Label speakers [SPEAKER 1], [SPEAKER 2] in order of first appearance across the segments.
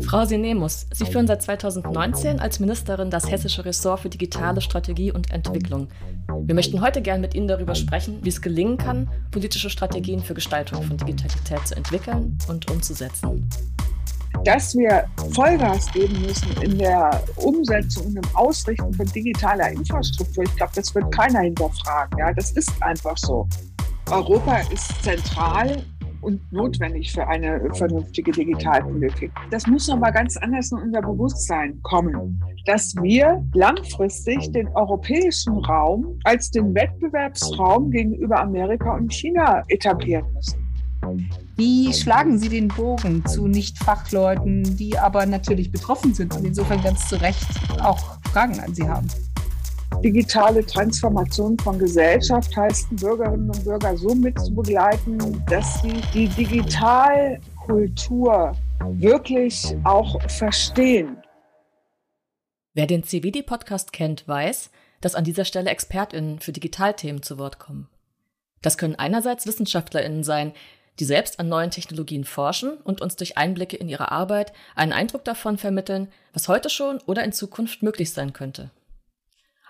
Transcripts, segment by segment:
[SPEAKER 1] Frau Sinemus, Sie führen seit 2019 als Ministerin das hessische Ressort für digitale Strategie und Entwicklung. Wir möchten heute gern mit Ihnen darüber sprechen, wie es gelingen kann, politische Strategien für Gestaltung von Digitalität zu entwickeln und umzusetzen.
[SPEAKER 2] Dass wir Vollgas geben müssen in der Umsetzung und im Ausrichten von digitaler Infrastruktur, ich glaube, das wird keiner hinterfragen. Ja, das ist einfach so. Europa ist zentral und notwendig für eine vernünftige Digitalpolitik. Das muss aber ganz anders in unser Bewusstsein kommen, dass wir langfristig den europäischen Raum als den Wettbewerbsraum gegenüber Amerika und China etablieren müssen.
[SPEAKER 3] Wie schlagen Sie den Bogen zu Nicht-Fachleuten, die aber natürlich betroffen sind und insofern ganz zu Recht auch Fragen an Sie haben?
[SPEAKER 2] Digitale Transformation von Gesellschaft heißt, Bürgerinnen und Bürger so mitzubegleiten, dass sie die Digitalkultur wirklich auch verstehen.
[SPEAKER 1] Wer den CVD-Podcast kennt, weiß, dass an dieser Stelle ExpertInnen für Digitalthemen zu Wort kommen. Das können einerseits WissenschaftlerInnen sein, die selbst an neuen Technologien forschen und uns durch Einblicke in ihre Arbeit einen Eindruck davon vermitteln, was heute schon oder in Zukunft möglich sein könnte.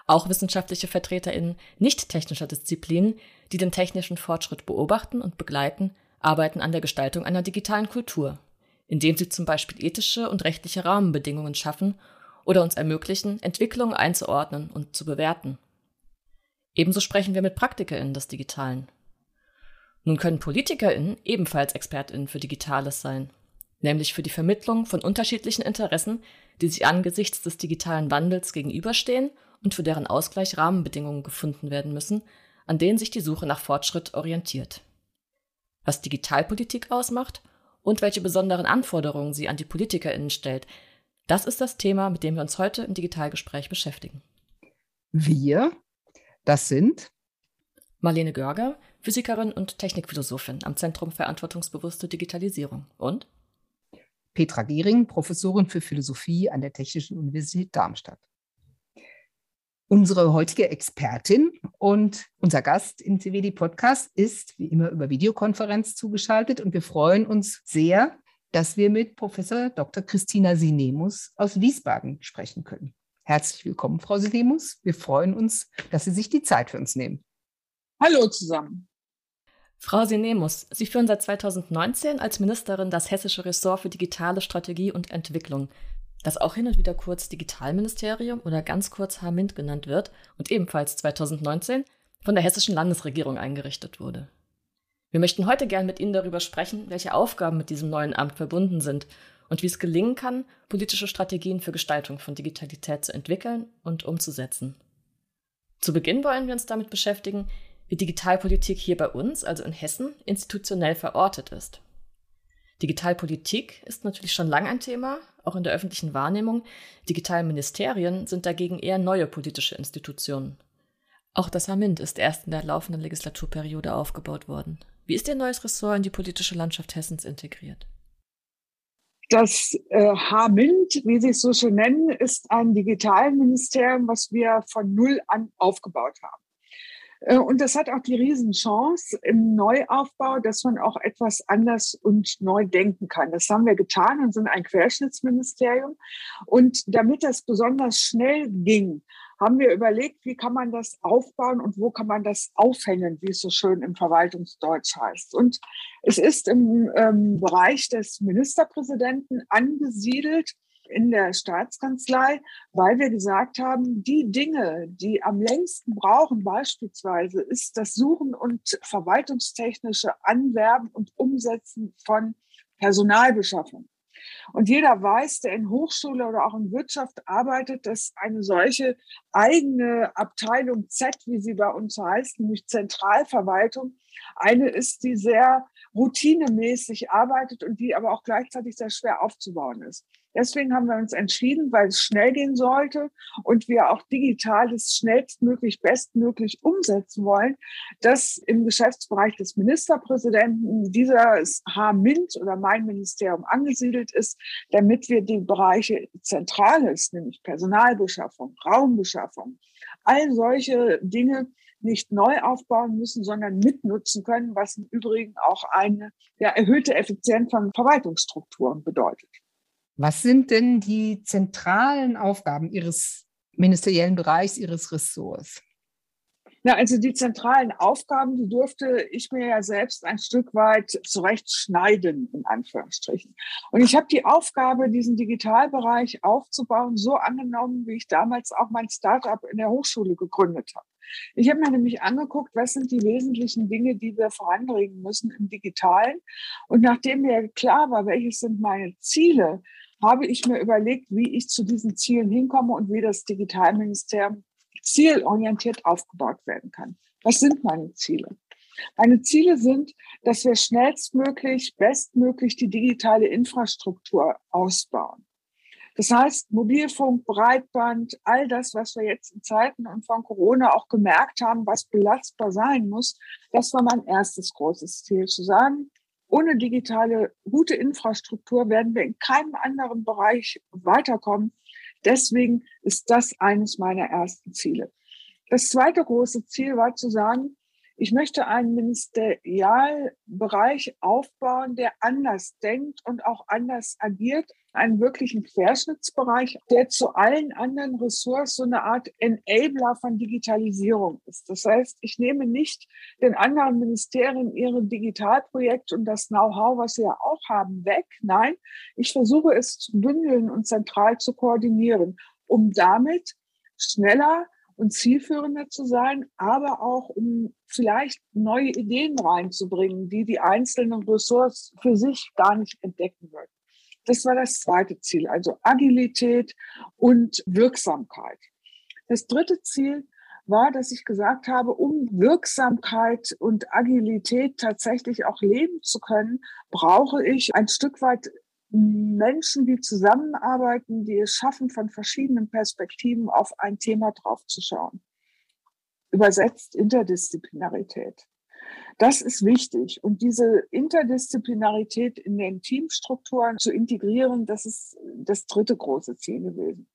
[SPEAKER 1] Auch wissenschaftliche VertreterInnen nicht technischer Disziplinen, die den technischen Fortschritt beobachten und begleiten, arbeiten an der Gestaltung einer digitalen Kultur, indem sie zum Beispiel ethische und rechtliche Rahmenbedingungen schaffen oder uns ermöglichen, Entwicklungen einzuordnen und zu bewerten. Ebenso sprechen wir mit PraktikerInnen des Digitalen. Nun können PolitikerInnen ebenfalls ExpertInnen für Digitales sein, nämlich für die Vermittlung von unterschiedlichen Interessen, die sich angesichts des digitalen Wandels gegenüberstehen und für deren Ausgleich Rahmenbedingungen gefunden werden müssen, an denen sich die Suche nach Fortschritt orientiert. Was Digitalpolitik ausmacht und welche besonderen Anforderungen sie an die PolitikerInnen stellt, das ist das Thema, mit dem wir uns heute im Digitalgespräch beschäftigen.
[SPEAKER 3] Wir, das sind
[SPEAKER 1] Marlene Görger, Physikerin und Technikphilosophin am Zentrum Verantwortungsbewusste Digitalisierung und
[SPEAKER 3] Petra Gehring, Professorin für Philosophie an der Technischen Universität Darmstadt unsere heutige Expertin und unser Gast im CWD Podcast ist wie immer über Videokonferenz zugeschaltet und wir freuen uns sehr, dass wir mit Professor Dr. Christina Sinemus aus Wiesbaden sprechen können. Herzlich willkommen, Frau Sinemus. Wir freuen uns, dass Sie sich die Zeit für uns nehmen.
[SPEAKER 2] Hallo zusammen.
[SPEAKER 1] Frau Sinemus, Sie führen seit 2019 als Ministerin das hessische Ressort für digitale Strategie und Entwicklung das auch hin und wieder kurz Digitalministerium oder ganz kurz HMINT genannt wird und ebenfalls 2019 von der hessischen Landesregierung eingerichtet wurde. Wir möchten heute gern mit Ihnen darüber sprechen, welche Aufgaben mit diesem neuen Amt verbunden sind und wie es gelingen kann, politische Strategien für Gestaltung von Digitalität zu entwickeln und umzusetzen. Zu Beginn wollen wir uns damit beschäftigen, wie Digitalpolitik hier bei uns, also in Hessen, institutionell verortet ist. Digitalpolitik ist natürlich schon lange ein Thema, auch in der öffentlichen Wahrnehmung. Digitalministerien sind dagegen eher neue politische Institutionen. Auch das HAMINT ist erst in der laufenden Legislaturperiode aufgebaut worden. Wie ist Ihr neues Ressort in die politische Landschaft Hessens integriert?
[SPEAKER 2] Das äh, HMINT, wie Sie es so schön nennen, ist ein Digitalministerium, was wir von Null an aufgebaut haben. Äh, und das hat auch die Riesenchance im Neuaufbau, dass man auch etwas anders und neu denken kann. Das haben wir getan und sind ein Querschnittsministerium. Und damit das besonders schnell ging, haben wir überlegt, wie kann man das aufbauen und wo kann man das aufhängen, wie es so schön im Verwaltungsdeutsch heißt. Und es ist im ähm, Bereich des Ministerpräsidenten angesiedelt in der Staatskanzlei, weil wir gesagt haben, die Dinge, die am längsten brauchen, beispielsweise, ist das Suchen und verwaltungstechnische Anwerben und Umsetzen von Personalbeschaffung. Und jeder weiß, der in Hochschule oder auch in Wirtschaft arbeitet, dass eine solche eigene Abteilung Z, wie sie bei uns heißt, nämlich Zentralverwaltung, eine ist, die sehr routinemäßig arbeitet und die aber auch gleichzeitig sehr schwer aufzubauen ist. Deswegen haben wir uns entschieden, weil es schnell gehen sollte und wir auch digitales schnellstmöglich, bestmöglich umsetzen wollen, dass im Geschäftsbereich des Ministerpräsidenten dieses H-MINT oder mein Ministerium angesiedelt ist, damit wir die Bereiche Zentrales, nämlich Personalbeschaffung, Raumbeschaffung, all solche Dinge nicht neu aufbauen müssen, sondern mitnutzen können, was im Übrigen auch eine ja, erhöhte Effizienz von Verwaltungsstrukturen bedeutet.
[SPEAKER 3] Was sind denn die zentralen Aufgaben Ihres ministeriellen Bereichs, Ihres Ressorts?
[SPEAKER 2] Na, also die zentralen Aufgaben, die durfte ich mir ja selbst ein Stück weit zurechtschneiden, in Anführungsstrichen. Und ich habe die Aufgabe, diesen Digitalbereich aufzubauen, so angenommen, wie ich damals auch mein Startup in der Hochschule gegründet habe. Ich habe mir nämlich angeguckt, was sind die wesentlichen Dinge, die wir voranbringen müssen im Digitalen. Und nachdem mir klar war, welches sind meine Ziele, habe ich mir überlegt, wie ich zu diesen Zielen hinkomme und wie das Digitalministerium zielorientiert aufgebaut werden kann. Was sind meine Ziele? Meine Ziele sind, dass wir schnellstmöglich, bestmöglich die digitale Infrastruktur ausbauen. Das heißt, Mobilfunk, Breitband, all das, was wir jetzt in Zeiten und von Corona auch gemerkt haben, was belastbar sein muss, das war mein erstes großes Ziel, zu sagen, ohne digitale gute Infrastruktur werden wir in keinem anderen Bereich weiterkommen. Deswegen ist das eines meiner ersten Ziele. Das zweite große Ziel war zu sagen, ich möchte einen Ministerialbereich aufbauen, der anders denkt und auch anders agiert. Einen wirklichen Querschnittsbereich, der zu allen anderen Ressorts so eine Art Enabler von Digitalisierung ist. Das heißt, ich nehme nicht den anderen Ministerien ihre Digitalprojekte und das Know-how, was sie ja auch haben, weg. Nein, ich versuche es zu bündeln und zentral zu koordinieren, um damit schneller und zielführender zu sein, aber auch um vielleicht neue Ideen reinzubringen, die die einzelnen Ressorts für sich gar nicht entdecken würden. Das war das zweite Ziel, also Agilität und Wirksamkeit. Das dritte Ziel war, dass ich gesagt habe, um Wirksamkeit und Agilität tatsächlich auch leben zu können, brauche ich ein Stück weit Menschen, die zusammenarbeiten, die es schaffen, von verschiedenen Perspektiven auf ein Thema draufzuschauen. Übersetzt Interdisziplinarität. Das ist wichtig. Und diese Interdisziplinarität in den Teamstrukturen zu integrieren, das ist das dritte große Ziel gewesen.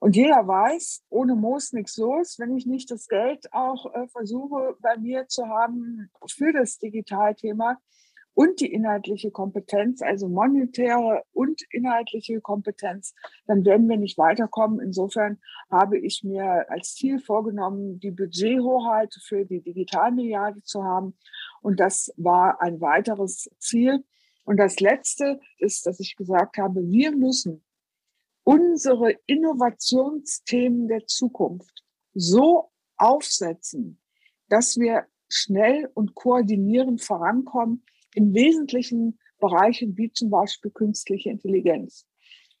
[SPEAKER 2] Und jeder weiß, ohne Moos nichts los. Wenn ich nicht das Geld auch äh, versuche bei mir zu haben für das Digitalthema, und die inhaltliche Kompetenz, also monetäre und inhaltliche Kompetenz, dann werden wir nicht weiterkommen. Insofern habe ich mir als Ziel vorgenommen, die Budgethoheit für die Digitalmilliarde zu haben. Und das war ein weiteres Ziel. Und das Letzte ist, dass ich gesagt habe, wir müssen unsere Innovationsthemen der Zukunft so aufsetzen, dass wir schnell und koordinierend vorankommen, in wesentlichen Bereichen wie zum Beispiel künstliche Intelligenz.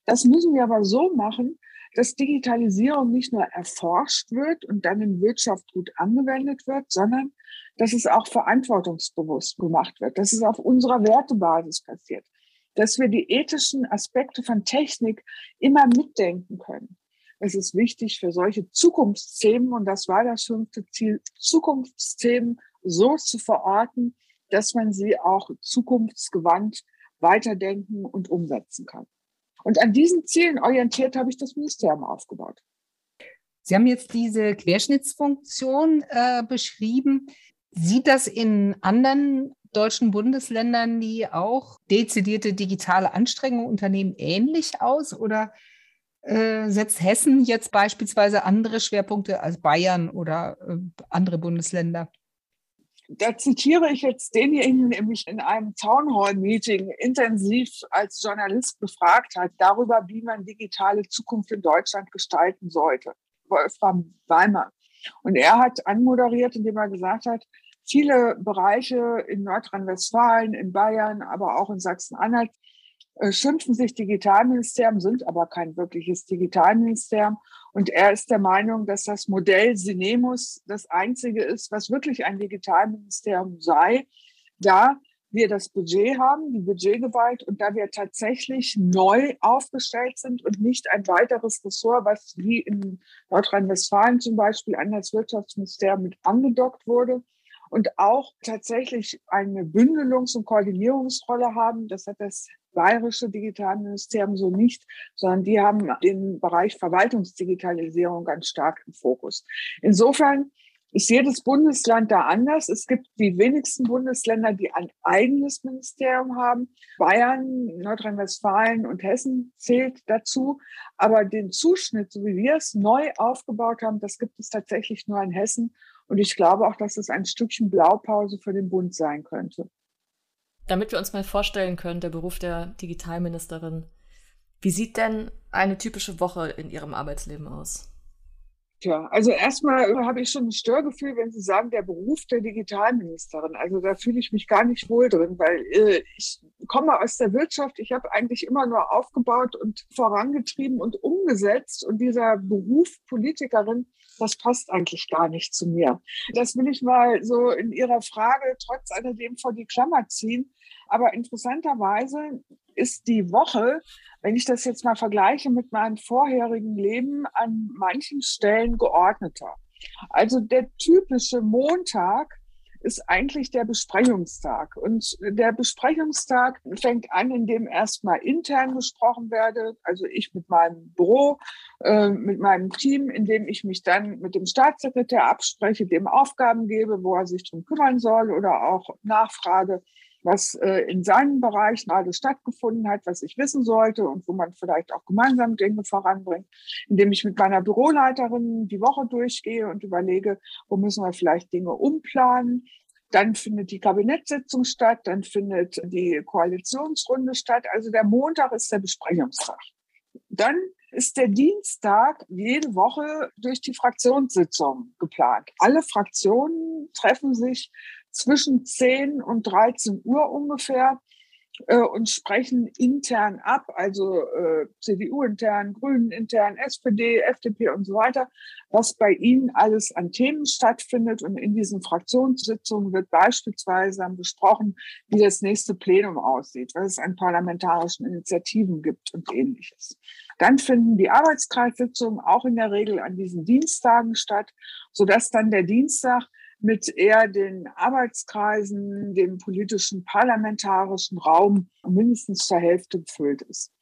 [SPEAKER 2] Das müssen wir aber so machen, dass Digitalisierung nicht nur erforscht wird und dann in Wirtschaft gut angewendet wird, sondern dass es auch verantwortungsbewusst gemacht wird, dass es auf unserer Wertebasis passiert, dass wir die ethischen Aspekte von Technik immer mitdenken können. Es ist wichtig für solche Zukunftsthemen, und das war das fünfte Ziel, Zukunftsthemen so zu verorten, dass man sie auch zukunftsgewandt weiterdenken und umsetzen kann. Und an diesen Zielen orientiert habe ich das Ministerium aufgebaut.
[SPEAKER 3] Sie haben jetzt diese Querschnittsfunktion äh, beschrieben. Sieht das in anderen deutschen Bundesländern, die auch dezidierte digitale Anstrengungen unternehmen, ähnlich aus? Oder äh, setzt Hessen jetzt beispielsweise andere Schwerpunkte als Bayern oder äh, andere Bundesländer?
[SPEAKER 2] Da zitiere ich jetzt denjenigen, der mich in einem Townhall-Meeting intensiv als Journalist befragt hat, darüber, wie man digitale Zukunft in Deutschland gestalten sollte. Wolfram Weimer. Und er hat anmoderiert, indem er gesagt hat, viele Bereiche in Nordrhein-Westfalen, in Bayern, aber auch in Sachsen-Anhalt äh, schimpfen sich Digitalministerium, sind aber kein wirkliches Digitalministerium. Und er ist der Meinung, dass das Modell Sinemus das einzige ist, was wirklich ein Digitalministerium sei, da wir das Budget haben, die Budgetgewalt und da wir tatsächlich neu aufgestellt sind und nicht ein weiteres Ressort, was wie in Nordrhein-Westfalen zum Beispiel an das Wirtschaftsministerium mit angedockt wurde und auch tatsächlich eine Bündelungs- und Koordinierungsrolle haben. Das hat das bayerische Digitalministerium so nicht, sondern die haben den Bereich Verwaltungsdigitalisierung ganz stark im Fokus. Insofern ist jedes Bundesland da anders. Es gibt die wenigsten Bundesländer, die ein eigenes Ministerium haben. Bayern, Nordrhein-Westfalen und Hessen zählt dazu. Aber den Zuschnitt, so wie wir es neu aufgebaut haben, das gibt es tatsächlich nur in Hessen. Und ich glaube auch, dass es ein Stückchen Blaupause für den Bund sein könnte.
[SPEAKER 1] Damit wir uns mal vorstellen können, der Beruf der Digitalministerin, wie sieht denn eine typische Woche in Ihrem Arbeitsleben aus?
[SPEAKER 2] Tja, also erstmal habe ich schon ein Störgefühl, wenn Sie sagen, der Beruf der Digitalministerin. Also da fühle ich mich gar nicht wohl drin, weil äh, ich komme aus der Wirtschaft. Ich habe eigentlich immer nur aufgebaut und vorangetrieben und umgesetzt. Und dieser Beruf Politikerin, das passt eigentlich gar nicht zu mir. Das will ich mal so in Ihrer Frage trotz alledem vor die Klammer ziehen. Aber interessanterweise ist die Woche, wenn ich das jetzt mal vergleiche mit meinem vorherigen Leben, an manchen Stellen geordneter. Also der typische Montag ist eigentlich der Besprechungstag. Und der Besprechungstag fängt an, indem erstmal intern gesprochen werde, also ich mit meinem Büro, äh, mit meinem Team, indem ich mich dann mit dem Staatssekretär abspreche, dem Aufgaben gebe, wo er sich drum kümmern soll oder auch nachfrage, was äh, in seinem Bereich gerade stattgefunden hat, was ich wissen sollte und wo man vielleicht auch gemeinsam Dinge voranbringt, indem ich mit meiner Büroleiterin die Woche durchgehe und überlege, wo müssen wir vielleicht Dinge umplanen. Dann findet die Kabinettssitzung statt, dann findet die Koalitionsrunde statt. Also der Montag ist der Besprechungstag. Dann ist der Dienstag jede Woche durch die Fraktionssitzung geplant. Alle Fraktionen treffen sich zwischen 10 und 13 Uhr ungefähr äh, und sprechen intern ab, also äh, CDU intern, Grünen intern, SPD, FDP und so weiter, was bei ihnen alles an Themen stattfindet. Und in diesen Fraktionssitzungen wird beispielsweise besprochen, wie das nächste Plenum aussieht, was es an parlamentarischen Initiativen gibt und ähnliches. Dann finden die Arbeitskreissitzungen auch in der Regel an diesen Dienstagen statt, sodass dann der Dienstag mit eher den Arbeitskreisen, dem politischen, parlamentarischen Raum mindestens zur Hälfte gefüllt ist.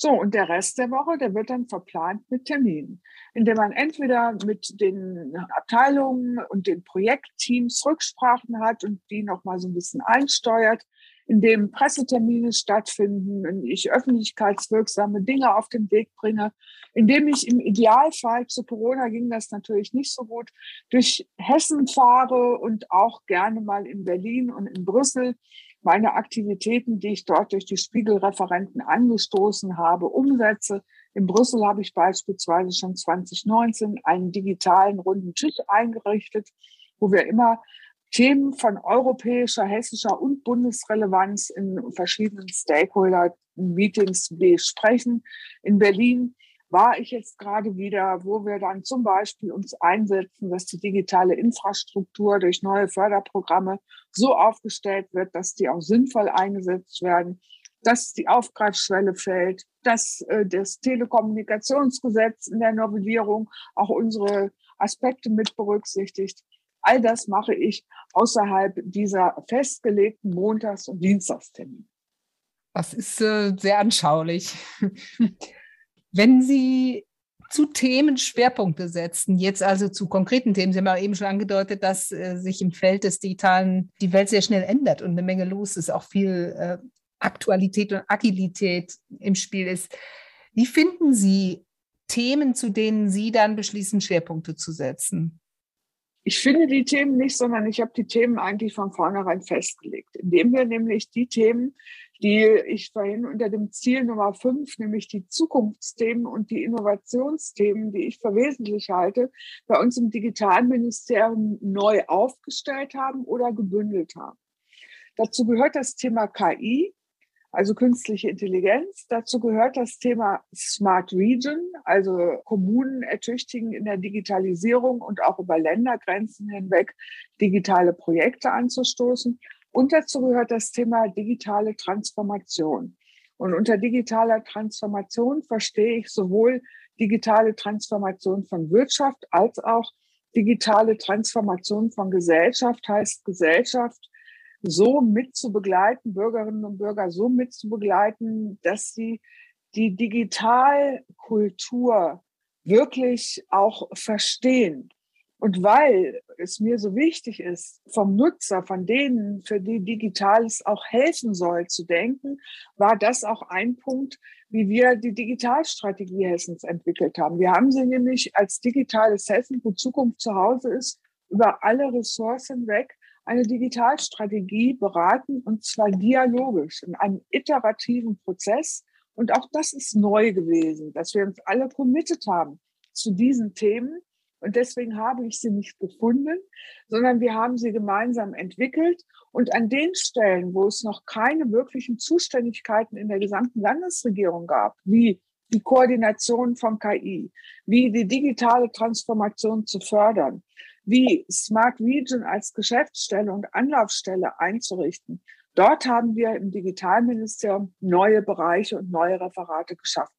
[SPEAKER 2] So, und der Rest der Woche, der wird dann verplant mit Terminen, indem man entweder mit den Abteilungen und den Projektteams Rücksprachen hat und die nochmal so ein bisschen einsteuert, in dem Pressetermine stattfinden und ich öffentlichkeitswirksame Dinge auf den Weg bringe, indem ich im Idealfall zu Corona ging das natürlich nicht so gut, durch Hessen fahre und auch gerne mal in Berlin und in Brüssel meine Aktivitäten, die ich dort durch die Spiegelreferenten angestoßen habe, umsetze. In Brüssel habe ich beispielsweise schon 2019 einen digitalen runden Tisch eingerichtet, wo wir immer Themen von europäischer, hessischer und Bundesrelevanz in verschiedenen Stakeholder-Meetings besprechen. In Berlin war ich jetzt gerade wieder, wo wir dann zum Beispiel uns einsetzen, dass die digitale Infrastruktur durch neue Förderprogramme so aufgestellt wird, dass die auch sinnvoll eingesetzt werden, dass die Aufgreifschwelle fällt, dass äh, das Telekommunikationsgesetz in der Novellierung auch unsere Aspekte mit berücksichtigt. All das mache ich außerhalb dieser festgelegten Montags- und Dienstagstermine.
[SPEAKER 3] Das ist äh, sehr anschaulich. Wenn Sie zu Themen Schwerpunkte setzen, jetzt also zu konkreten Themen. Sie haben ja eben schon angedeutet, dass äh, sich im Feld des Digitalen die Welt sehr schnell ändert und eine Menge los ist, auch viel äh, Aktualität und Agilität im Spiel ist. Wie finden Sie Themen, zu denen Sie dann beschließen, Schwerpunkte zu setzen?
[SPEAKER 2] Ich finde die Themen nicht, sondern ich habe die Themen eigentlich von vornherein festgelegt, indem wir nämlich die Themen, die ich vorhin unter dem Ziel Nummer fünf, nämlich die Zukunftsthemen und die Innovationsthemen, die ich für wesentlich halte, bei uns im Digitalministerium neu aufgestellt haben oder gebündelt haben. Dazu gehört das Thema KI, also künstliche Intelligenz. Dazu gehört das Thema Smart Region, also Kommunen ertüchtigen in der Digitalisierung und auch über Ländergrenzen hinweg digitale Projekte anzustoßen. Und dazu gehört das Thema digitale Transformation. Und unter digitaler Transformation verstehe ich sowohl digitale Transformation von Wirtschaft als auch digitale Transformation von Gesellschaft, heißt Gesellschaft so mitzubegleiten, Bürgerinnen und Bürger so mitzubegleiten, dass sie die Digitalkultur wirklich auch verstehen Und weil es mir so wichtig ist, vom Nutzer, von denen, für die Digitales auch helfen soll, zu denken, war das auch ein Punkt, wie wir die Digitalstrategie Hessens entwickelt haben. Wir haben sie nämlich als digitales Hessen, wo Zukunft zu Hause ist, über alle Ressourcen weg eine Digitalstrategie beraten und zwar dialogisch in einem iterativen Prozess. Und auch das ist neu gewesen, dass wir uns alle committed haben zu diesen Themen und deswegen habe ich sie nicht gefunden, sondern wir haben sie gemeinsam entwickelt. Und an den Stellen, wo es noch keine wirklichen Zuständigkeiten in der gesamten Landesregierung gab, wie die Koordination von KI, wie die digitale Transformation zu fördern, wie Smart Region als Geschäftsstelle und Anlaufstelle einzurichten. Dort haben wir im Digitalministerium neue Bereiche und neue Referate geschaffen.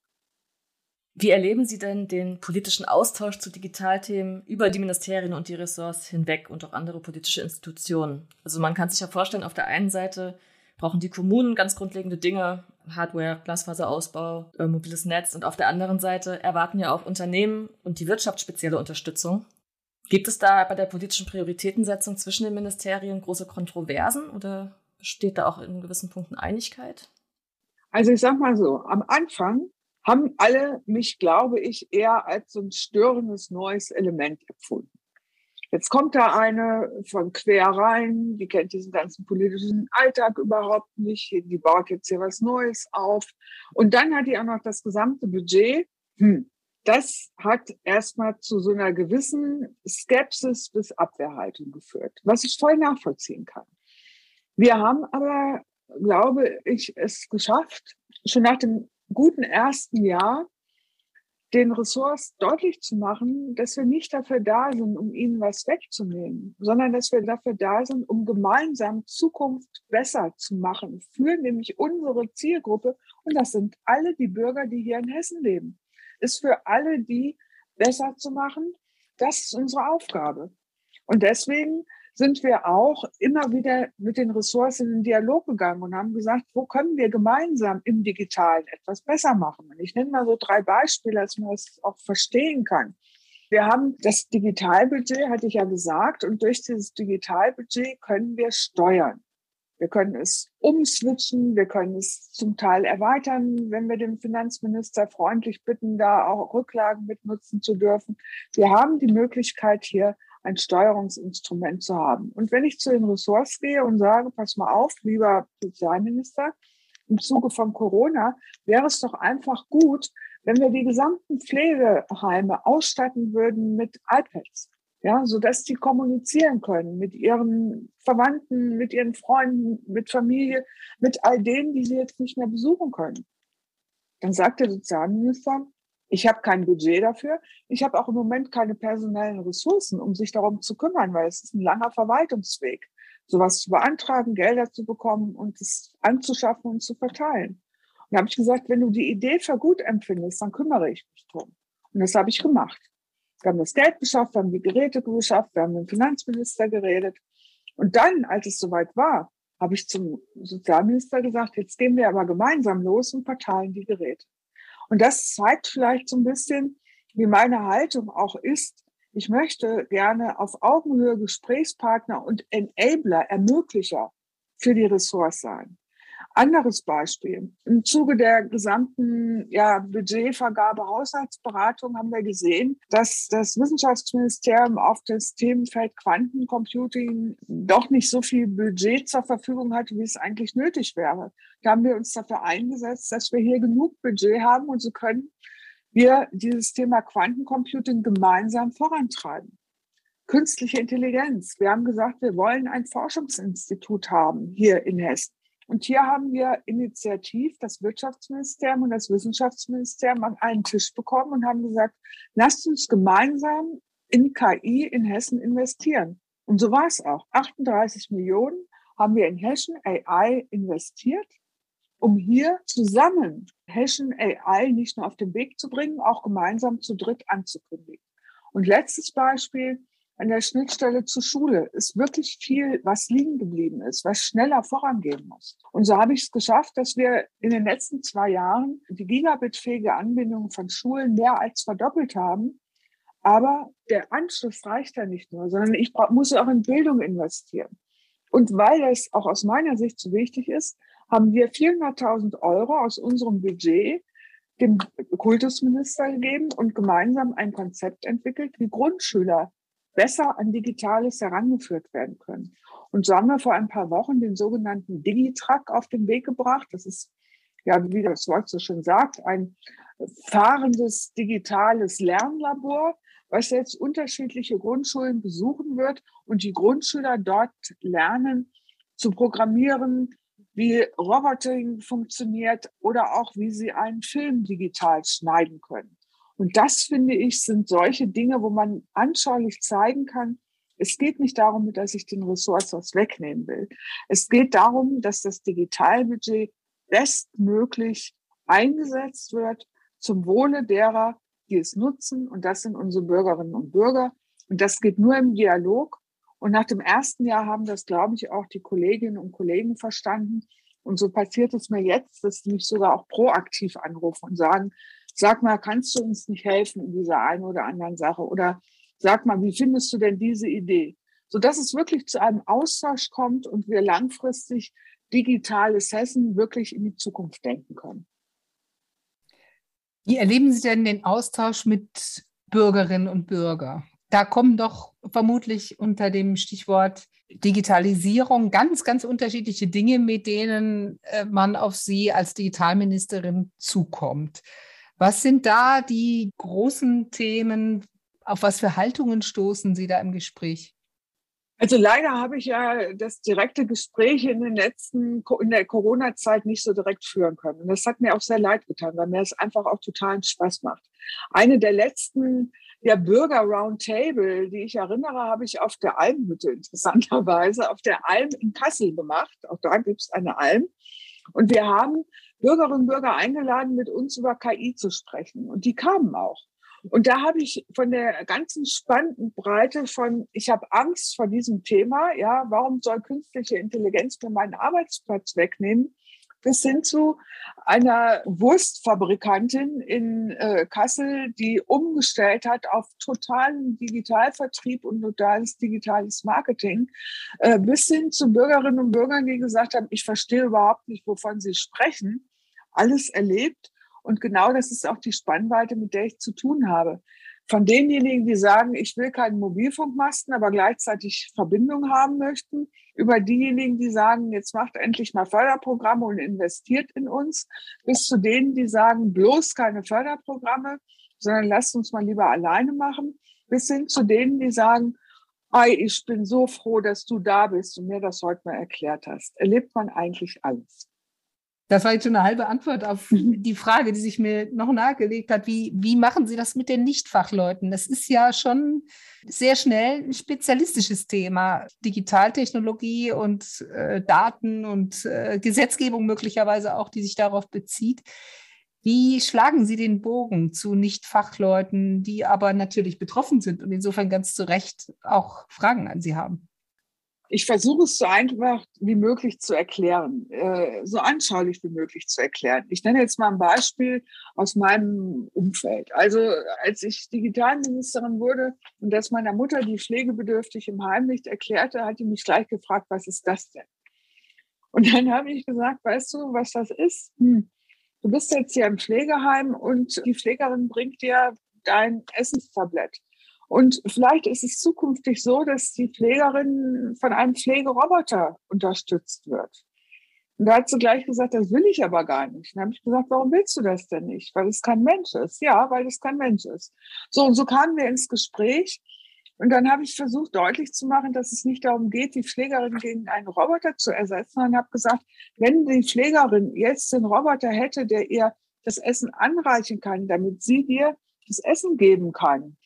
[SPEAKER 1] Wie erleben Sie denn den politischen Austausch zu Digitalthemen über die Ministerien und die Ressorts hinweg und auch andere politische Institutionen? Also man kann sich ja vorstellen, auf der einen Seite brauchen die Kommunen ganz grundlegende Dinge, Hardware, Glasfaserausbau, äh, mobiles Netz und auf der anderen Seite erwarten ja auch Unternehmen und die Wirtschaft spezielle Unterstützung. Gibt es da bei der politischen Prioritätensetzung zwischen den Ministerien große Kontroversen oder besteht da auch in gewissen Punkten Einigkeit?
[SPEAKER 2] Also ich sag mal so, am Anfang haben alle mich, glaube ich, eher als so ein störendes neues Element empfunden. Jetzt kommt da eine von quer rein, die kennt diesen ganzen politischen Alltag überhaupt nicht, die baut jetzt hier was Neues auf. Und dann hat die auch noch das gesamte Budget. Hm, das hat erstmal zu so einer gewissen Skepsis bis Abwehrhaltung geführt, was ich voll nachvollziehen kann. Wir haben aber, glaube ich, es geschafft, schon nach dem guten ersten Jahr den Ressorts deutlich zu machen, dass wir nicht dafür da sind, um ihnen was wegzunehmen, sondern dass wir dafür da sind, um gemeinsam Zukunft besser zu machen für nämlich unsere Zielgruppe. Und das sind alle die Bürger, die hier in Hessen leben. Ist für alle die besser zu machen. Das ist unsere Aufgabe. Und deswegen sind wir auch immer wieder mit den Ressourcen in den Dialog gegangen und haben gesagt, wo können wir gemeinsam im Digitalen etwas besser machen? Und ich nenne mal so drei Beispiele, dass man das auch verstehen kann. Wir haben das Digitalbudget, hatte ich ja gesagt, und durch dieses Digitalbudget können wir steuern. Wir können es umswitchen, wir können es zum Teil erweitern, wenn wir den Finanzminister freundlich bitten, da auch Rücklagen mitnutzen zu dürfen. Wir haben die Möglichkeit hier ein Steuerungsinstrument zu haben. Und wenn ich zu den Ressorts gehe und sage, pass mal auf, lieber Sozialminister, im Zuge von Corona wäre es doch einfach gut, wenn wir die gesamten Pflegeheime ausstatten würden mit iPads. Ja, so dass die kommunizieren können mit ihren Verwandten, mit ihren Freunden, mit Familie, mit all denen, die sie jetzt nicht mehr besuchen können. Dann sagt der Sozialminister, ich habe kein Budget dafür. Ich habe auch im Moment keine personellen Ressourcen, um sich darum zu kümmern, weil es ist ein langer Verwaltungsweg, sowas zu beantragen, Gelder zu bekommen und es anzuschaffen und zu verteilen. Und da habe ich gesagt, wenn du die Idee für gut empfindest, dann kümmere ich mich drum. Und das habe ich gemacht. Wir haben das Geld beschafft, wir haben die Geräte beschafft, wir haben mit dem Finanzminister geredet. Und dann, als es soweit war, habe ich zum Sozialminister gesagt, jetzt gehen wir aber gemeinsam los und verteilen die Geräte. Und das zeigt vielleicht so ein bisschen, wie meine Haltung auch ist. Ich möchte gerne auf Augenhöhe Gesprächspartner und Enabler, Ermöglicher für die Ressource sein. Anderes Beispiel. Im Zuge der gesamten ja, Budgetvergabe, Haushaltsberatung haben wir gesehen, dass das Wissenschaftsministerium auf das Themenfeld Quantencomputing doch nicht so viel Budget zur Verfügung hatte, wie es eigentlich nötig wäre. Da haben wir uns dafür eingesetzt, dass wir hier genug Budget haben und so können wir dieses Thema Quantencomputing gemeinsam vorantreiben. Künstliche Intelligenz. Wir haben gesagt, wir wollen ein Forschungsinstitut haben hier in Hessen. Und hier haben wir initiativ das Wirtschaftsministerium und das Wissenschaftsministerium an einen Tisch bekommen und haben gesagt, lasst uns gemeinsam in KI in Hessen investieren. Und so war es auch. 38 Millionen haben wir in Hessen AI investiert, um hier zusammen Hessen AI nicht nur auf den Weg zu bringen, auch gemeinsam zu dritt anzukündigen. Und letztes Beispiel, an der Schnittstelle zur Schule ist wirklich viel, was liegen geblieben ist, was schneller vorangehen muss. Und so habe ich es geschafft, dass wir in den letzten zwei Jahren die gigabitfähige Anbindung von Schulen mehr als verdoppelt haben. Aber der Anschluss reicht ja nicht nur, sondern ich muss auch in Bildung investieren. Und weil das auch aus meiner Sicht so wichtig ist, haben wir 400.000 Euro aus unserem Budget dem Kultusminister gegeben und gemeinsam ein Konzept entwickelt, wie Grundschüler besser an Digitales herangeführt werden können. Und so haben wir vor ein paar Wochen den sogenannten Digitrack auf den Weg gebracht. Das ist, ja, wie das Wort so schön sagt, ein fahrendes digitales Lernlabor, was jetzt unterschiedliche Grundschulen besuchen wird und die Grundschüler dort lernen zu programmieren, wie Roboting funktioniert oder auch wie sie einen Film digital schneiden können. Und das finde ich sind solche Dinge, wo man anschaulich zeigen kann, es geht nicht darum, dass ich den Ressource was wegnehmen will. Es geht darum, dass das Digitalbudget bestmöglich eingesetzt wird zum Wohle derer, die es nutzen. Und das sind unsere Bürgerinnen und Bürger. Und das geht nur im Dialog. Und nach dem ersten Jahr haben das, glaube ich, auch die Kolleginnen und Kollegen verstanden. Und so passiert es mir jetzt, dass sie mich sogar auch proaktiv anrufen und sagen, sag mal, kannst du uns nicht helfen in dieser einen oder anderen Sache? Oder sag mal, wie findest du denn diese Idee? So dass es wirklich zu einem Austausch kommt und wir langfristig digitales Hessen wirklich in die Zukunft denken können.
[SPEAKER 3] Wie erleben Sie denn den Austausch mit Bürgerinnen und Bürgern? Da kommen doch vermutlich unter dem Stichwort Digitalisierung ganz, ganz unterschiedliche Dinge, mit denen äh, man auf Sie als Digitalministerin zukommt. Was sind da die großen Themen? Auf was für Haltungen stoßen Sie da im Gespräch?
[SPEAKER 2] Also leider habe ich ja das direkte Gespräch in den letzten, in der Corona-Zeit nicht so direkt führen können. Und das hat mir auch sehr leid getan, weil mir es einfach auch totalen Spaß macht. Eine der letzten ja, Bürger Roundtable, die ich erinnere, habe ich auf der Almhütte interessanterweise, auf der Alm in Kassel gemacht. Auch da gibt es eine Alm. Und wir haben Bürgerinnen und Bürger eingeladen, mit uns über KI zu sprechen. Und die kamen auch. Und da habe ich von der ganzen spannenden Breite von, ich habe Angst vor diesem Thema, ja, warum soll künstliche Intelligenz mir meinen Arbeitsplatz wegnehmen, bis hin zu einer Wurstfabrikantin in äh, Kassel, die umgestellt hat auf totalen Digitalvertrieb und totales digitales Marketing, äh, bis hin zu Bürgerinnen und Bürgern, die gesagt haben, ich verstehe überhaupt nicht, wovon sie sprechen, alles erlebt. Und genau das ist auch die Spannweite, mit der ich zu tun habe. Von denjenigen, die sagen, ich will keinen Mobilfunkmasten, aber gleichzeitig Verbindung haben möchten, über diejenigen, die sagen, jetzt macht endlich mal Förderprogramme und investiert in uns, bis zu denen, die sagen, bloß keine Förderprogramme, sondern lasst uns mal lieber alleine machen, bis hin zu denen, die sagen, Ei, ich bin so froh, dass du da bist und mir das heute mal erklärt hast. Erlebt man eigentlich alles.
[SPEAKER 3] Das war jetzt schon eine halbe Antwort auf mhm. die Frage, die sich mir noch nahegelegt hat. Wie, wie machen Sie das mit den Nichtfachleuten? Das ist ja schon sehr schnell ein spezialistisches Thema. Digitaltechnologie und äh, Daten und äh, Gesetzgebung möglicherweise auch, die sich darauf bezieht. Wie schlagen Sie den Bogen zu Nichtfachleuten, die aber natürlich betroffen sind und insofern ganz zu Recht auch Fragen an Sie haben?
[SPEAKER 2] Ich versuche es so einfach wie möglich zu erklären, äh, so anschaulich wie möglich zu erklären. Ich nenne jetzt mal ein Beispiel aus meinem Umfeld. Also als ich Digitalministerin wurde und das meiner Mutter, die pflegebedürftig im Heim nicht erklärte, hat die mich gleich gefragt, was ist das denn? Und dann habe ich gesagt, weißt du, was das ist? Hm. Du bist jetzt hier im Pflegeheim und die Pflegerin bringt dir dein Essenstablett. Und vielleicht ist es zukünftig so, dass die Pflegerin von einem Pflegeroboter unterstützt wird. Und da hat sie gleich gesagt, das will ich aber gar nicht. dann habe ich gesagt, warum willst du das denn nicht? Weil es kein Mensch ist. Ja, weil es kein Mensch ist. So, und so kamen wir ins Gespräch. Und dann habe ich versucht, deutlich zu machen, dass es nicht darum geht, die Pflegerin gegen einen Roboter zu ersetzen. Und habe gesagt, wenn die Pflegerin jetzt den Roboter hätte, der ihr das Essen anreichen kann, damit sie dir das Essen geben kann,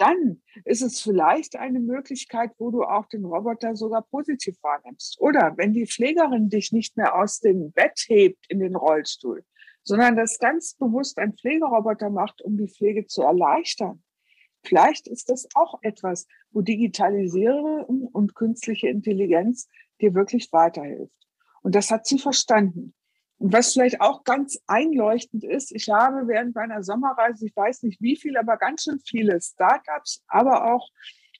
[SPEAKER 2] dann ist es vielleicht eine Möglichkeit, wo du auch den Roboter sogar positiv wahrnimmst. Oder wenn die Pflegerin dich nicht mehr aus dem Bett hebt in den Rollstuhl, sondern das ganz bewusst ein Pflegeroboter macht, um die Pflege zu erleichtern. Vielleicht ist das auch etwas, wo Digitalisierung und künstliche Intelligenz dir wirklich weiterhilft. Und das hat sie verstanden. Was vielleicht auch ganz einleuchtend ist, ich habe während meiner Sommerreise, ich weiß nicht wie viel, aber ganz schön viele Startups, aber auch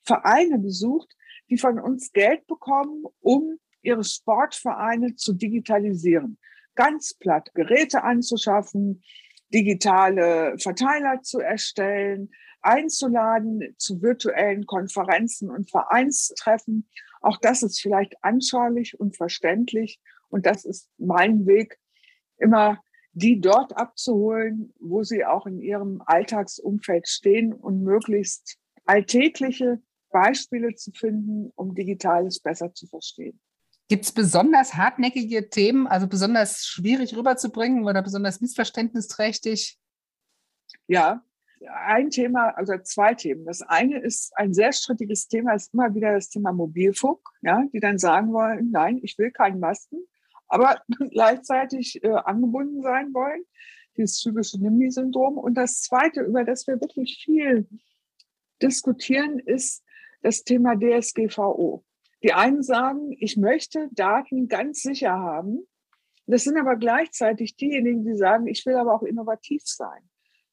[SPEAKER 2] Vereine besucht, die von uns Geld bekommen, um ihre Sportvereine zu digitalisieren. Ganz platt, Geräte anzuschaffen, digitale Verteiler zu erstellen, einzuladen zu virtuellen Konferenzen und Vereinstreffen. Auch das ist vielleicht anschaulich und verständlich. Und das ist mein Weg, immer die dort abzuholen, wo sie auch in ihrem Alltagsumfeld stehen und möglichst alltägliche Beispiele zu finden, um Digitales besser zu verstehen.
[SPEAKER 3] Gibt es besonders hartnäckige Themen, also besonders schwierig rüberzubringen oder besonders missverständnisträchtig?
[SPEAKER 2] Ja, ein Thema, also zwei Themen. Das eine ist ein sehr strittiges Thema, ist immer wieder das Thema Mobilfunk, ja, die dann sagen wollen, nein, ich will keinen Masten, aber gleichzeitig äh, angebunden sein wollen. Dieses typische NIMBY-Syndrom. Und das zweite, über das wir wirklich viel diskutieren, ist das Thema DSGVO. Die einen sagen, ich möchte Daten ganz sicher haben. Das sind aber gleichzeitig diejenigen, die sagen, ich will aber auch innovativ sein.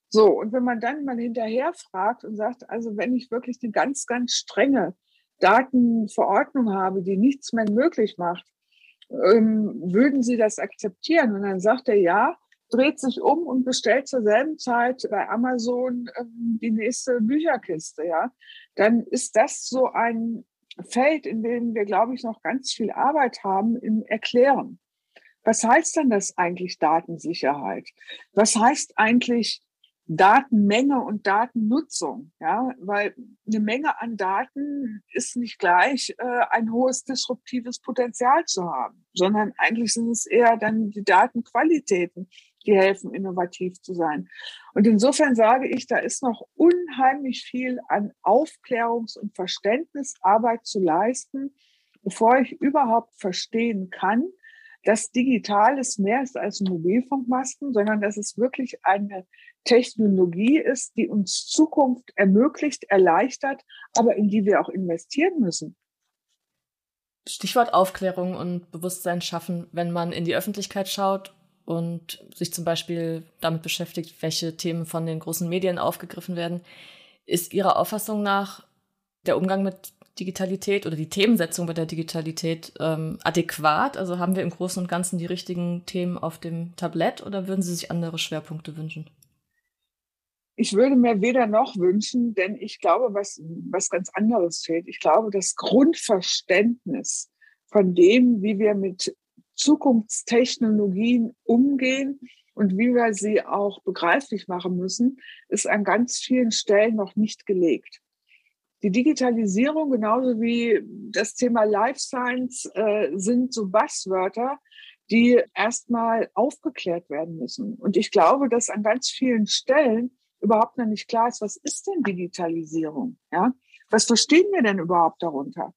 [SPEAKER 2] So, und wenn man dann mal hinterher fragt und sagt, also wenn ich wirklich eine ganz, ganz strenge Datenverordnung habe, die nichts mehr möglich macht, ähm, würden Sie das akzeptieren? Und dann sagt er ja, dreht sich um und bestellt zur selben Zeit bei Amazon ähm, die nächste Bücherkiste, ja. Dann ist das so ein Feld, in dem wir, glaube ich, noch ganz viel Arbeit haben im Erklären. Was heißt denn das eigentlich Datensicherheit? Was heißt eigentlich Datenmenge und Datennutzung, ja, weil eine Menge an Daten ist nicht gleich äh, ein hohes disruptives Potenzial zu haben, sondern eigentlich sind es eher dann die Datenqualitäten, die helfen, innovativ zu sein. Und insofern sage ich, da ist noch unheimlich viel an Aufklärungs- und Verständnisarbeit zu leisten, bevor ich überhaupt verstehen kann, dass Digitales mehr ist als Mobilfunkmasten, sondern dass es wirklich eine Technologie ist, die uns Zukunft ermöglicht, erleichtert, aber in die wir auch investieren müssen.
[SPEAKER 1] Stichwort Aufklärung und Bewusstsein schaffen, wenn man in die Öffentlichkeit schaut und sich zum Beispiel damit beschäftigt, welche Themen von den großen Medien aufgegriffen werden, ist Ihrer Auffassung nach der Umgang mit Digitalität oder die Themensetzung bei der Digitalität ähm, adäquat? Also haben wir im Großen und Ganzen die richtigen Themen auf dem Tablett oder würden Sie sich andere Schwerpunkte wünschen?
[SPEAKER 2] Ich würde mir weder noch wünschen, denn ich glaube, was, was ganz anderes fehlt. Ich glaube, das Grundverständnis von dem, wie wir mit Zukunftstechnologien umgehen und wie wir sie auch begreiflich machen müssen, ist an ganz vielen Stellen noch nicht gelegt. Die Digitalisierung genauso wie das Thema Life Science äh, sind so Buzzwörter, die erstmal aufgeklärt werden müssen. Und ich glaube, dass an ganz vielen Stellen überhaupt noch nicht klar ist, was ist denn Digitalisierung? Ja? Was verstehen wir denn überhaupt darunter?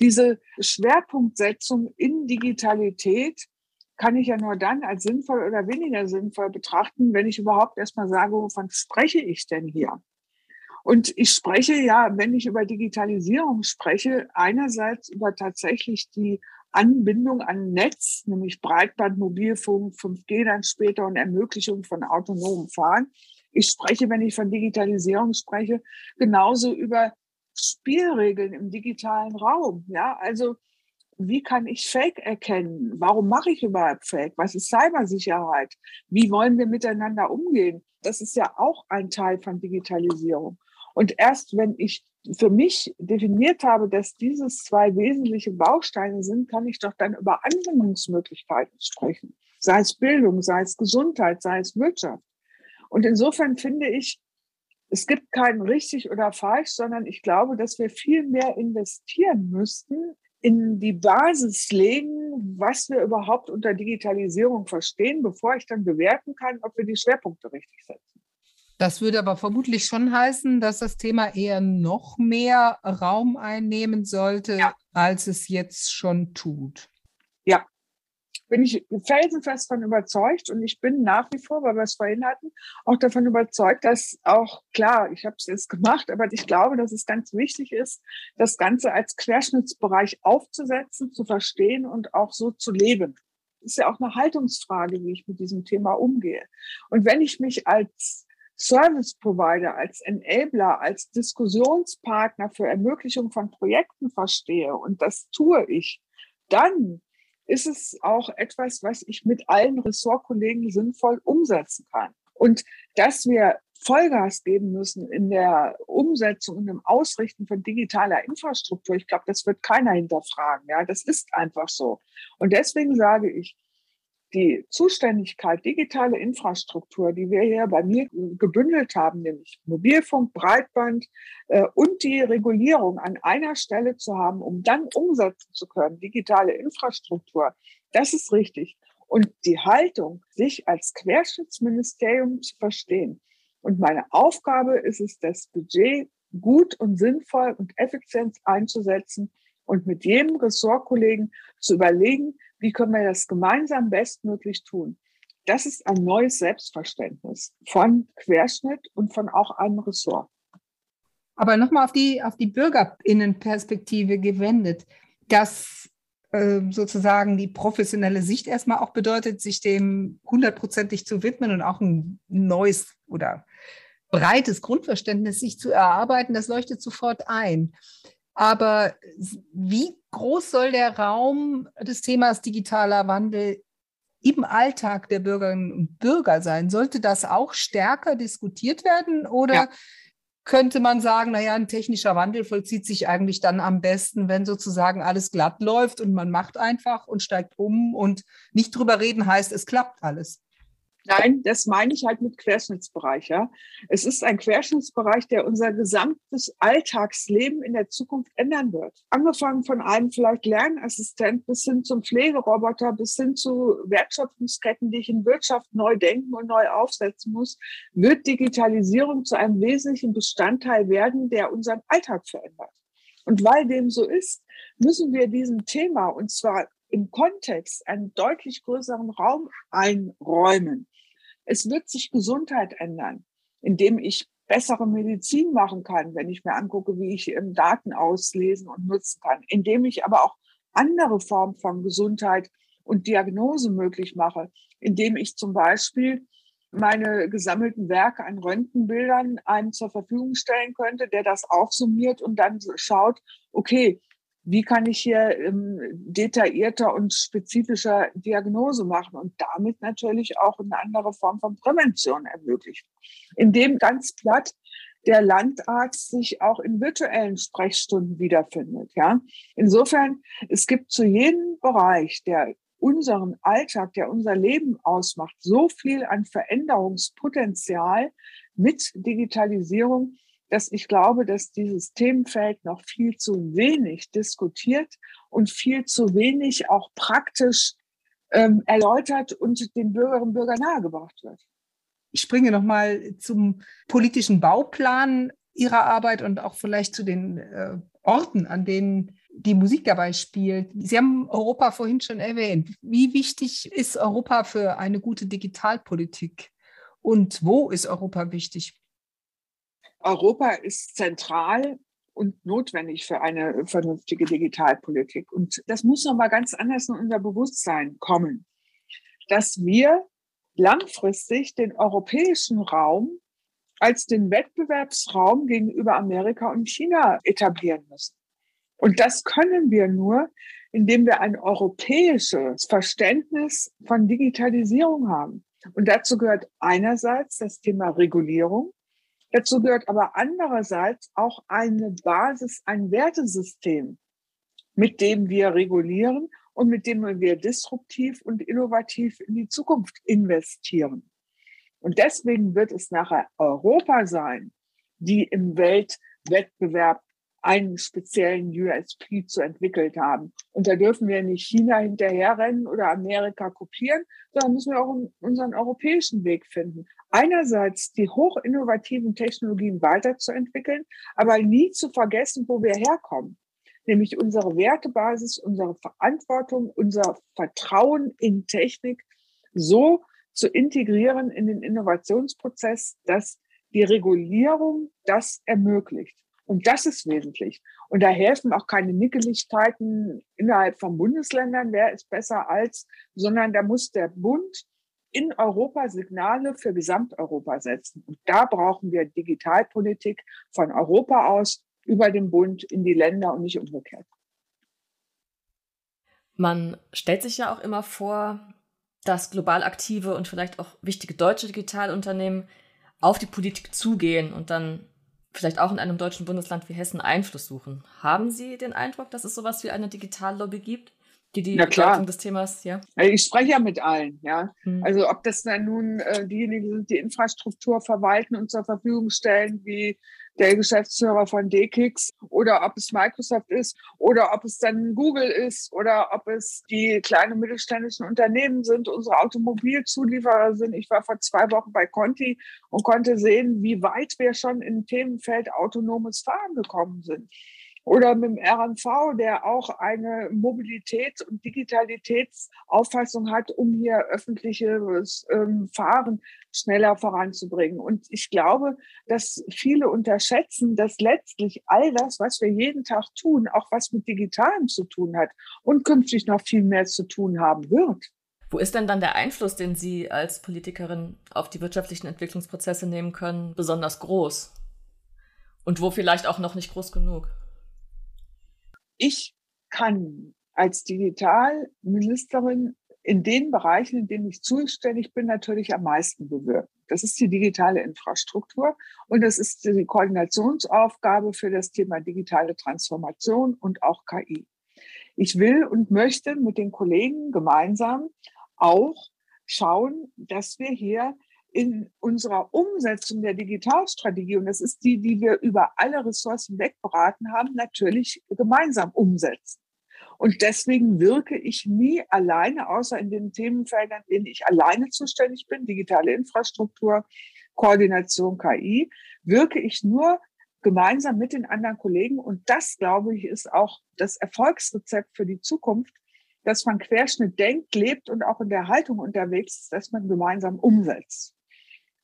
[SPEAKER 2] Diese Schwerpunktsetzung in Digitalität kann ich ja nur dann als sinnvoll oder weniger sinnvoll betrachten, wenn ich überhaupt erstmal sage, wovon spreche ich denn hier? Und ich spreche ja, wenn ich über Digitalisierung spreche, einerseits über tatsächlich die Anbindung an Netz, nämlich Breitband, Mobilfunk, 5G dann später und Ermöglichung von autonomem Fahren. Ich spreche, wenn ich von Digitalisierung spreche, genauso über Spielregeln im digitalen Raum. Ja, also wie kann ich Fake erkennen? Warum mache ich überhaupt Fake? Was ist Cybersicherheit? Wie wollen wir miteinander umgehen? Das ist ja auch ein Teil von Digitalisierung. Und erst wenn ich für mich definiert habe, dass dieses zwei wesentliche Bausteine sind, kann ich doch dann über Anwendungsmöglichkeiten sprechen. Sei es Bildung, sei es Gesundheit, sei es Wirtschaft. Und insofern finde ich, es gibt kein richtig oder falsch, sondern ich glaube, dass wir viel mehr investieren müssten, in die Basis legen, was wir überhaupt unter Digitalisierung verstehen, bevor ich dann bewerten kann, ob wir die Schwerpunkte richtig setzen.
[SPEAKER 3] Das würde aber vermutlich schon heißen, dass das Thema eher noch mehr Raum einnehmen sollte, ja. als es jetzt schon tut.
[SPEAKER 2] Ja, bin ich felsenfest davon überzeugt und ich bin nach wie vor, weil wir es vorhin hatten, auch davon überzeugt, dass auch, klar, ich habe es jetzt gemacht, aber ich glaube, dass es ganz wichtig ist, das Ganze als Querschnittsbereich aufzusetzen, zu verstehen und auch so zu leben. ist ja auch eine Haltungsfrage, wie ich mit diesem Thema umgehe. Und wenn ich mich als Service Provider, als Enabler, als Diskussionspartner für Ermöglichung von Projekten verstehe und das tue ich, dann ist es auch etwas, was ich mit allen Ressortkollegen sinnvoll umsetzen kann. Und dass wir Vollgas geben müssen in der Umsetzung und im Ausrichten von digitaler Infrastruktur, ich glaube, das wird keiner hinterfragen. Ja, das ist einfach so. Und deswegen sage ich, die Zuständigkeit digitale Infrastruktur, die wir hier bei mir gebündelt haben, nämlich Mobilfunk, Breitband äh, und die Regulierung an einer Stelle zu haben, um dann umsetzen zu können, digitale Infrastruktur, das ist richtig. Und die Haltung, sich als Querschnittsministerium zu verstehen. Und meine Aufgabe ist es, das Budget gut und sinnvoll und effizient einzusetzen und mit jedem Ressortkollegen zu überlegen, wie können wir das gemeinsam bestmöglich tun. Das ist ein neues Selbstverständnis von Querschnitt und von auch einem Ressort.
[SPEAKER 3] Aber nochmal auf die, auf die Bürgerinnenperspektive gewendet, dass äh, sozusagen die professionelle Sicht erstmal auch bedeutet, sich dem hundertprozentig zu widmen und auch ein neues oder breites Grundverständnis sich zu erarbeiten, das leuchtet sofort ein. Aber wie groß soll der Raum des Themas digitaler Wandel im Alltag der Bürgerinnen und Bürger sein? Sollte das auch stärker diskutiert werden oder ja. könnte man sagen, naja, ein technischer Wandel vollzieht sich eigentlich dann am besten, wenn sozusagen alles glatt läuft und man macht einfach und steigt um und nicht drüber reden heißt, es klappt alles?
[SPEAKER 2] Nein, das meine ich halt mit Querschnittsbereich. Ja. Es ist ein Querschnittsbereich, der unser gesamtes Alltagsleben in der Zukunft ändern wird. Angefangen von einem vielleicht Lernassistent bis hin zum Pflegeroboter, bis hin zu Wertschöpfungsketten, die ich in Wirtschaft neu denken und neu aufsetzen muss, wird Digitalisierung zu einem wesentlichen Bestandteil werden, der unseren Alltag verändert. Und weil dem so ist, müssen wir diesem Thema, und zwar im Kontext einen deutlich größeren Raum einräumen. Es wird sich Gesundheit ändern, indem ich bessere Medizin machen kann, wenn ich mir angucke, wie ich Daten auslesen und nutzen kann, indem ich aber auch andere Formen von Gesundheit und Diagnose möglich mache, indem ich zum Beispiel meine gesammelten Werke an Röntgenbildern einem zur Verfügung stellen könnte, der das aufsummiert und dann schaut, okay, wie kann ich hier ähm, detaillierter und spezifischer Diagnose machen und damit natürlich auch eine andere Form von Prävention ermöglichen. Indem ganz platt der Landarzt sich auch in virtuellen Sprechstunden wiederfindet. Ja, insofern es gibt zu jedem Bereich, der unseren Alltag, der unser Leben ausmacht, so viel an Veränderungspotenzial mit Digitalisierung, dass ich glaube, dass dieses Themenfeld noch viel zu wenig diskutiert und viel zu wenig auch praktisch ähm, erläutert und den Bürgerinnen und Bürgern nahegebracht wird.
[SPEAKER 3] Ich springe nochmal zum politischen Bauplan Ihrer Arbeit und auch vielleicht zu den äh, Orten, an denen die Musik dabei spielt. Sie haben Europa vorhin schon erwähnt. Wie wichtig ist Europa für eine gute Digitalpolitik? Und wo ist Europa wichtig?
[SPEAKER 2] Europa ist zentral und notwendig für eine vernünftige Digitalpolitik. Und das muss noch mal ganz anders in unser Bewusstsein kommen, dass wir langfristig den europäischen Raum als den Wettbewerbsraum gegenüber Amerika und China etablieren müssen. Und das können wir nur, indem wir ein europäisches Verständnis von Digitalisierung haben. Und dazu gehört einerseits das Thema Regulierung, Dazu gehört aber andererseits auch eine Basis, ein Wertesystem, mit dem wir regulieren und mit dem wir disruptiv und innovativ in die Zukunft investieren. Und deswegen wird es nachher Europa sein, die im Weltwettbewerb einen speziellen USP zu entwickelt haben. Und da dürfen wir nicht China hinterherrennen oder Amerika kopieren, sondern müssen wir auch unseren europäischen Weg finden. Einerseits die hochinnovativen Technologien weiterzuentwickeln, aber nie zu vergessen, wo wir herkommen. Nämlich unsere Wertebasis, unsere Verantwortung, unser Vertrauen in Technik so zu integrieren in den Innovationsprozess, dass die Regulierung das ermöglicht. Und das ist wesentlich. Und da helfen auch keine Nickeligkeiten innerhalb von Bundesländern, wer ist besser als, sondern da muss der Bund in Europa Signale für Gesamteuropa setzen. Und da brauchen wir Digitalpolitik von Europa aus über den Bund in die Länder und nicht umgekehrt.
[SPEAKER 1] Man stellt sich ja auch immer vor, dass global aktive und vielleicht auch wichtige deutsche Digitalunternehmen auf die Politik zugehen und dann vielleicht auch in einem deutschen Bundesland wie Hessen Einfluss suchen. Haben Sie den Eindruck, dass es sowas wie eine Digitallobby gibt? Die die Bedeutung des Themas, ja?
[SPEAKER 2] Ich spreche ja mit allen, ja. Mhm. Also ob das dann nun äh, diejenigen sind, die Infrastruktur verwalten und zur Verfügung stellen, wie der Geschäftsführer von DKIX oder ob es Microsoft ist oder ob es dann Google ist oder ob es die kleinen mittelständischen Unternehmen sind, unsere Automobilzulieferer sind. Ich war vor zwei Wochen bei Conti und konnte sehen, wie weit wir schon im Themenfeld autonomes Fahren gekommen sind oder mit dem RNV, der auch eine Mobilitäts- und Digitalitätsauffassung hat, um hier öffentliches ähm, Fahren schneller voranzubringen. Und ich glaube, dass viele unterschätzen, dass letztlich all das, was wir jeden Tag tun, auch was mit Digitalem zu tun hat und künftig noch viel mehr zu tun haben wird.
[SPEAKER 1] Wo ist denn dann der Einfluss, den Sie als Politikerin auf die wirtschaftlichen Entwicklungsprozesse nehmen können, besonders groß? Und wo vielleicht auch noch nicht groß genug?
[SPEAKER 2] Ich kann als Digitalministerin in den Bereichen, in denen ich zuständig bin, natürlich am meisten bewirken. Das ist die digitale Infrastruktur und das ist die Koordinationsaufgabe für das Thema digitale Transformation und auch KI. Ich will und möchte mit den Kollegen gemeinsam auch schauen, dass wir hier in unserer Umsetzung der Digitalstrategie, und das ist die, die wir über alle Ressourcen wegberaten haben, natürlich gemeinsam umsetzen. Und deswegen wirke ich nie alleine, außer in den Themenfeldern, in denen ich alleine zuständig bin, digitale Infrastruktur, Koordination, KI, wirke ich nur gemeinsam mit den anderen Kollegen. Und das, glaube ich, ist auch das Erfolgsrezept für die Zukunft, dass man Querschnitt denkt, lebt und auch in der Haltung unterwegs ist, dass man gemeinsam umsetzt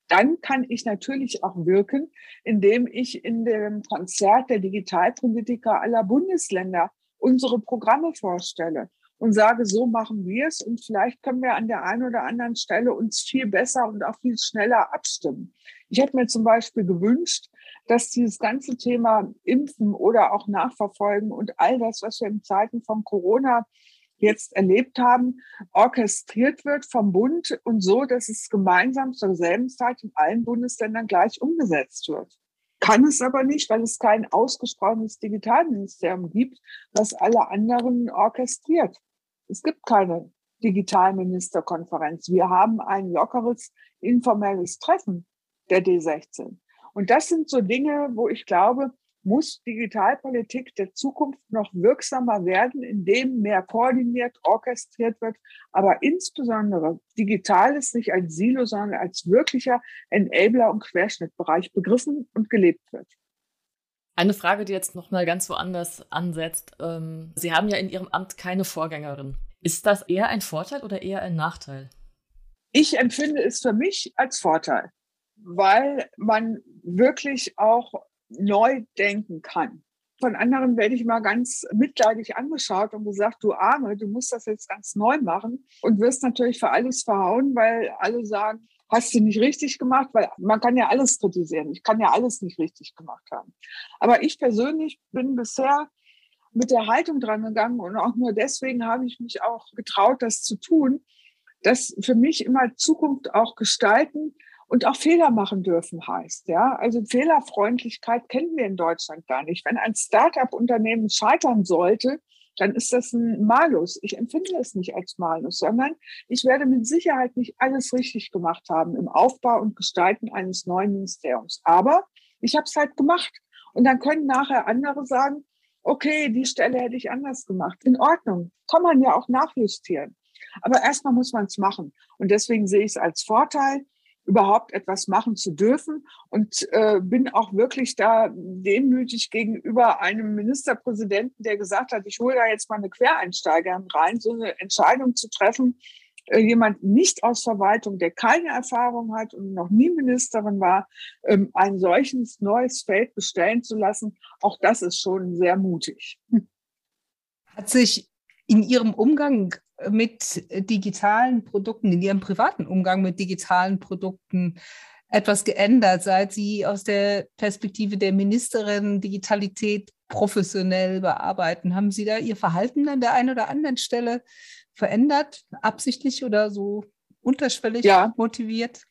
[SPEAKER 2] dann kann ich natürlich auch wirken, indem ich in dem Konzert der Digitalpolitiker aller Bundesländer unsere Programme vorstelle und sage, so machen wir es und vielleicht können wir an der einen oder anderen Stelle uns viel besser und auch viel schneller abstimmen. Ich hätte mir zum Beispiel gewünscht, dass dieses ganze Thema Impfen oder auch Nachverfolgen und all das, was wir in Zeiten von Corona jetzt erlebt haben, orchestriert wird vom Bund und so, dass es gemeinsam zur selben Zeit in allen Bundesländern gleich umgesetzt wird. Kann es aber nicht, weil es kein ausgesprochenes Digitalministerium gibt, was alle anderen orchestriert. Es gibt keine Digitalministerkonferenz. Wir haben ein lockeres, informelles Treffen der D16. Und das sind so Dinge, wo ich glaube, muss Digitalpolitik der Zukunft noch wirksamer werden, indem mehr koordiniert, orchestriert wird, aber insbesondere Digitales nicht als Silo, sondern als wirklicher Enabler und Querschnittbereich begriffen und gelebt wird.
[SPEAKER 1] Eine Frage, die jetzt noch mal ganz woanders ansetzt. Ähm, Sie haben ja in Ihrem Amt keine Vorgängerin. Ist das eher ein Vorteil oder eher ein Nachteil?
[SPEAKER 2] Ich empfinde es für mich als Vorteil, weil man wirklich auch neu denken kann. Von anderen werde ich mal ganz mitleidig angeschaut und gesagt, du Arme, du musst das jetzt ganz neu machen und wirst natürlich für alles verhauen, weil alle sagen, hast du nicht richtig gemacht, weil man kann ja alles kritisieren. Ich kann ja alles nicht richtig gemacht haben. Aber ich persönlich bin bisher mit der Haltung dran gegangen und auch nur deswegen habe ich mich auch getraut, das zu tun, dass für mich immer Zukunft auch gestalten und auch Fehler machen dürfen heißt. Ja, also Fehlerfreundlichkeit kennen wir in Deutschland gar nicht. Wenn ein Start-up-Unternehmen scheitern sollte, dann ist das ein Malus. Ich empfinde es nicht als Malus, sondern ich werde mit Sicherheit nicht alles richtig gemacht haben im Aufbau und Gestalten eines neuen Ministeriums. Aber ich habe es halt gemacht. Und dann können nachher andere sagen, okay, die Stelle hätte ich anders gemacht. In Ordnung. Kann man ja auch nachjustieren. Aber erstmal muss man es machen. Und deswegen sehe ich es als Vorteil, überhaupt etwas machen zu dürfen und äh, bin auch wirklich da demütig gegenüber einem Ministerpräsidenten, der gesagt hat, ich hole da jetzt mal eine Quereinsteigerin rein, so eine Entscheidung zu treffen, äh, jemand nicht aus Verwaltung, der keine Erfahrung hat und noch nie Ministerin war, ähm, ein solches neues Feld bestellen zu lassen, auch das ist schon sehr mutig.
[SPEAKER 3] Hat sich in Ihrem Umgang mit digitalen Produkten, in Ihrem privaten Umgang mit digitalen Produkten etwas geändert, seit Sie aus der Perspektive der Ministerin Digitalität professionell bearbeiten? Haben Sie da Ihr Verhalten an der einen oder anderen Stelle verändert, absichtlich oder so unterschwellig ja. motiviert?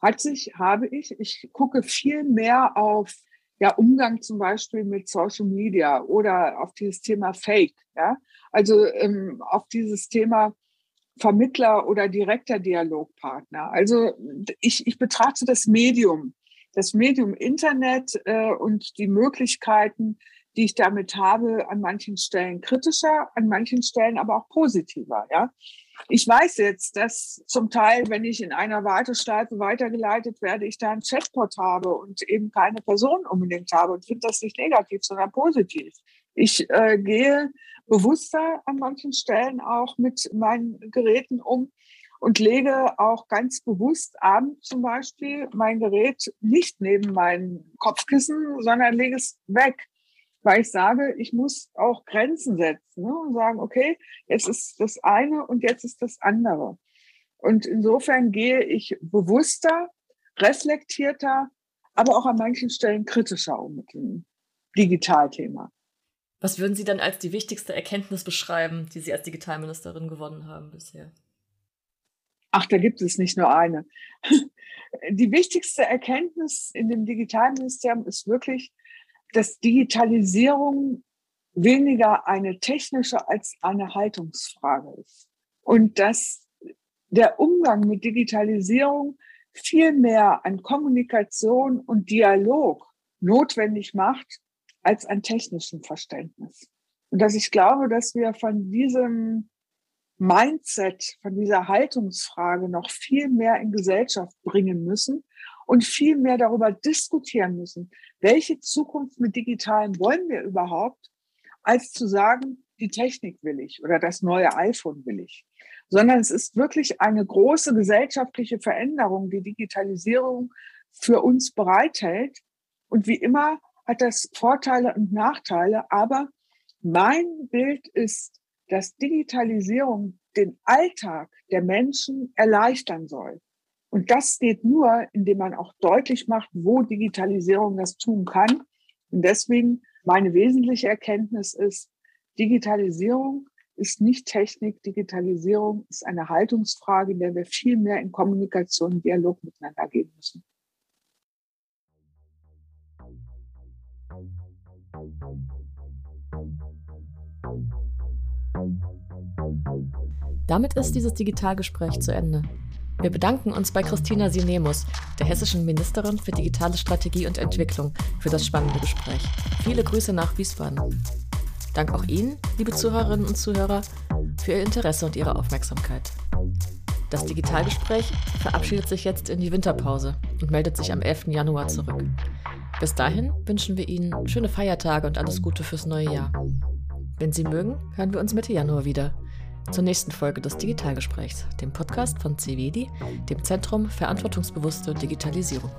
[SPEAKER 2] Hat sich, habe ich. Ich gucke viel mehr auf ja, Umgang zum Beispiel mit Social Media oder auf dieses Thema Fake. Ja? Also ähm, auf dieses Thema Vermittler oder direkter Dialogpartner. Also ich, ich betrachte das Medium, das Medium Internet äh, und die Möglichkeiten, die ich damit habe, an manchen Stellen kritischer, an manchen Stellen aber auch positiver. Ja, ich weiß jetzt, dass zum Teil, wenn ich in einer Warteschleife weitergeleitet werde, ich da ein Chatbot habe und eben keine Person unbedingt habe und finde das nicht negativ, sondern positiv. Ich äh, gehe bewusster an manchen Stellen auch mit meinen Geräten um und lege auch ganz bewusst abends zum Beispiel mein Gerät nicht neben mein Kopfkissen, sondern lege es weg, weil ich sage, ich muss auch Grenzen setzen ne, und sagen, okay, jetzt ist das eine und jetzt ist das andere. Und insofern gehe ich bewusster, reflektierter, aber auch an manchen Stellen kritischer um mit dem Digitalthema.
[SPEAKER 1] Was würden Sie dann als die wichtigste Erkenntnis beschreiben, die Sie als Digitalministerin gewonnen haben bisher?
[SPEAKER 2] Ach, da gibt es nicht nur eine. Die wichtigste Erkenntnis in dem Digitalministerium ist wirklich, dass Digitalisierung weniger eine technische als eine Haltungsfrage ist. Und dass der Umgang mit Digitalisierung viel mehr an Kommunikation und Dialog notwendig macht, als an technischem Verständnis. Und dass ich glaube, dass wir von diesem Mindset, von dieser Haltungsfrage noch viel mehr in Gesellschaft bringen müssen und viel mehr darüber diskutieren müssen, welche Zukunft mit Digitalen wollen wir überhaupt, als zu sagen, die Technik will ich oder das neue iPhone will ich. Sondern es ist wirklich eine große gesellschaftliche Veränderung, die Digitalisierung für uns bereithält. Und wie immer hat das Vorteile und Nachteile, aber mein Bild ist, dass Digitalisierung den Alltag der Menschen erleichtern soll. Und das geht nur, indem man auch deutlich macht, wo Digitalisierung das tun kann. Und deswegen meine wesentliche Erkenntnis ist, Digitalisierung ist nicht Technik. Digitalisierung ist eine Haltungsfrage, in der wir viel mehr in Kommunikation Dialog miteinander gehen müssen.
[SPEAKER 1] Damit ist dieses Digitalgespräch zu Ende. Wir bedanken uns bei Christina Sinemus, der hessischen Ministerin für digitale Strategie und Entwicklung, für das spannende Gespräch. Viele Grüße nach Wiesbaden. Dank auch Ihnen, liebe Zuhörerinnen und Zuhörer, für Ihr Interesse und Ihre Aufmerksamkeit. Das Digitalgespräch verabschiedet sich jetzt in die Winterpause und meldet sich am 11. Januar zurück. Bis dahin wünschen wir Ihnen schöne Feiertage und alles Gute fürs neue Jahr. Wenn Sie mögen, hören wir uns Mitte Januar wieder zur nächsten Folge des Digitalgesprächs, dem Podcast von CVD, dem Zentrum Verantwortungsbewusste Digitalisierung.